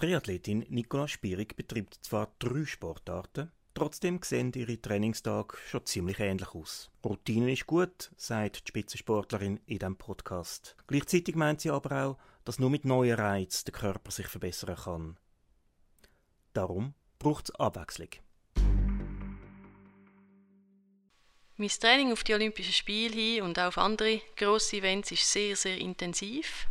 Triathletin Nicola Spierig betreibt zwar drei Sportarten, trotzdem sehen ihre Trainingstage schon ziemlich ähnlich aus. Routine ist gut, sagt die Spitzensportlerin in diesem Podcast. Gleichzeitig meint sie aber auch, dass nur mit neuen Reizen der Körper sich verbessern kann. Darum braucht es Abwechslung. Mein Training auf die Olympischen Spiele hin und auch auf andere grosse Events ist sehr, sehr intensiv.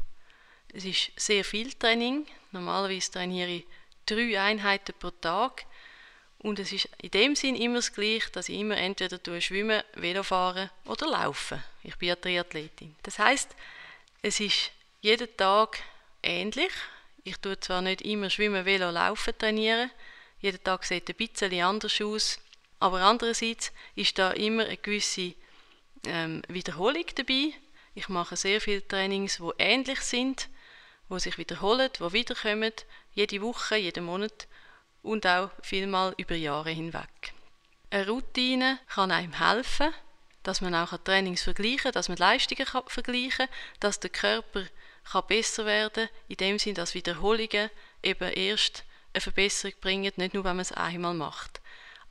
Es ist sehr viel Training. Normalerweise trainiere ich drei Einheiten pro Tag. Und es ist in dem Sinn immer das Gleiche, dass ich immer entweder schwimmen, Velofahren oder laufen. Ich bin ja Triathletin. Das heißt, es ist jeden Tag ähnlich. Ich tue zwar nicht immer Schwimmen, Velo, Laufen trainieren. Jeden Tag sieht ein bisschen anders aus. Aber andererseits ist da immer eine gewisse ähm, Wiederholung dabei. Ich mache sehr viele Trainings, die ähnlich sind, wo sich wiederholen, wo wiederkommen, jede Woche, jeden Monat und auch vielmal über Jahre hinweg. Eine Routine kann einem helfen, dass man auch Trainings vergleichen kann, dass man Leistungen vergleichen kann, dass der Körper kann besser werden kann, in dem Sinne, dass Wiederholungen eben erst eine Verbesserung bringen, nicht nur, wenn man es einmal macht.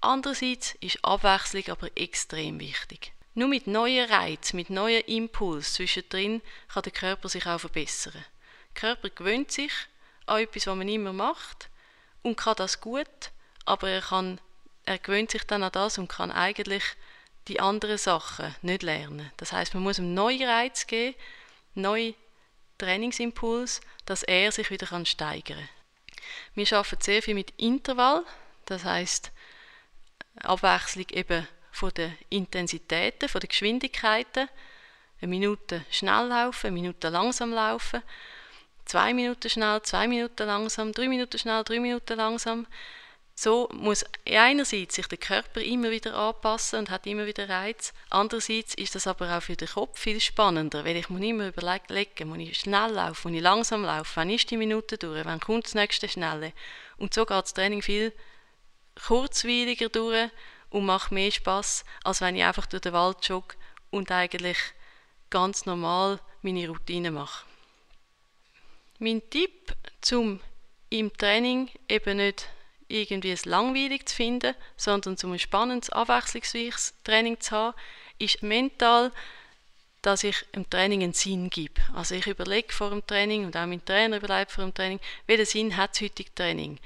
Andererseits ist Abwechslung aber extrem wichtig. Nur mit neuen Reizen, mit neuen Impulsen zwischendrin kann der Körper sich auch verbessern. Der Körper gewöhnt sich an etwas, was man immer macht und kann das gut, aber er, kann, er gewöhnt sich dann an das und kann eigentlich die anderen Sachen nicht lernen. Das heißt, man muss ihm neue Reize geben, neue Trainingsimpuls, dass er sich wieder steigern kann. Wir arbeiten sehr viel mit Intervall, das heißt Abwechslung eben von den Intensitäten, von den Geschwindigkeiten. Eine Minute schnell laufen, eine Minute langsam laufen, zwei Minuten schnell, zwei Minuten langsam, drei Minuten schnell, drei Minuten langsam. So muss einerseits sich der Körper immer wieder anpassen und hat immer wieder Reiz. Andererseits ist das aber auch für den Kopf viel spannender, weil ich muss immer überlegen, muss ich schnell laufen, muss ich langsam laufen, wann ist die Minute durch, wann kommt das nächste Schnelle. Und so geht das Training viel kurzweiliger durch und macht mehr Spaß, als wenn ich einfach durch den Wald jogge und eigentlich ganz normal meine Routine mache. Mein Tipp zum im Training eben nicht irgendwie es langweilig zu finden, sondern zum ein spannendes, abwechslungsreiches Training zu haben, ist mental, dass ich im Training einen Sinn gebe. Also ich überlege vor dem Training und auch mein Trainer überlegt vor dem Training, welchen Sinn hat das heutige Training.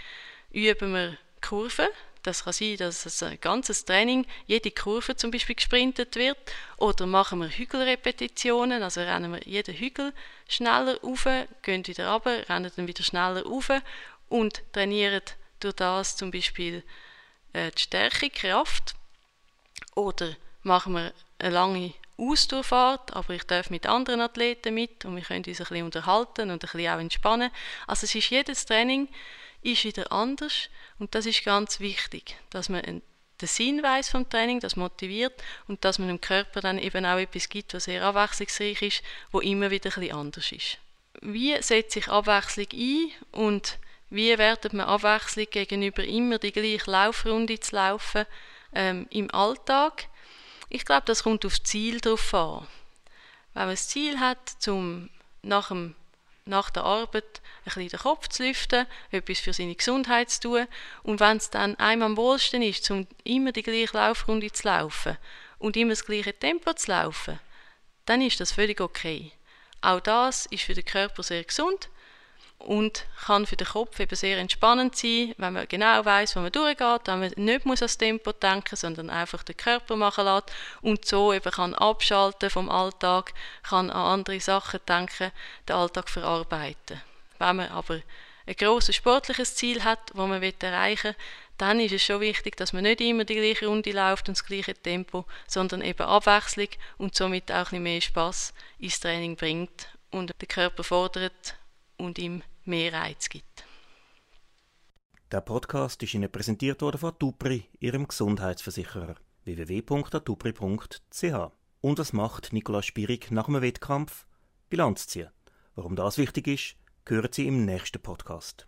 Üben wir Kurven. Das kann sein, dass ein ganzes Training, jede Kurve zum Beispiel gesprintet wird. Oder machen wir Hügelrepetitionen, also rennen wir jeden Hügel schneller rauf, gehen wieder runter, rennen dann wieder schneller rauf und trainieren durch das zum Beispiel äh, die Stärke, Kraft. Oder machen wir eine lange Ausdauerfahrt, aber ich darf mit anderen Athleten mit und wir können uns ein bisschen unterhalten und ein bisschen auch entspannen. Also es ist jedes Training ist wieder anders und das ist ganz wichtig, dass man den Sinn weiß vom Training, das motiviert und dass man dem Körper dann eben auch etwas gibt, was sehr abwechslungsreich ist, wo immer wieder ein anders ist. Wie setzt sich Abwechslung ein und wie wertet man Abwechslung gegenüber immer die gleiche Laufrunde zu laufen ähm, im Alltag? Ich glaube, das kommt auf das Ziel drauf an. Wenn man das Ziel hat, zum nach dem nach der Arbeit ein bisschen den Kopf zu lüften, etwas für seine Gesundheit zu tun. Und wenn es dann einem am wohlsten ist, um immer die gleiche Laufrunde zu laufen und immer das gleiche Tempo zu laufen, dann ist das völlig okay. Auch das ist für den Körper sehr gesund und kann für den Kopf eben sehr entspannend sein, wenn man genau weiß, wo man durchgeht, wenn man nicht muss ans Tempo denken, sondern einfach den Körper machen lässt und so eben kann abschalten vom Alltag, kann an andere Sachen denken, den Alltag verarbeiten. Wenn man aber ein grosses sportliches Ziel hat, das man erreichen will, dann ist es schon wichtig, dass man nicht immer die gleiche Runde läuft und das gleiche Tempo, sondern eben Abwechslung und somit auch ein mehr Spaß ins Training bringt und den Körper fordert und ihm mehr Reiz gibt. Der Podcast ist Ihnen präsentiert worden von Tupri, Ihrem Gesundheitsversicherer. www.atupri.ch Und was macht Nikolaus Spierig nach einem Wettkampf? Bilanz ziehen. Warum das wichtig ist, hören Sie im nächsten Podcast.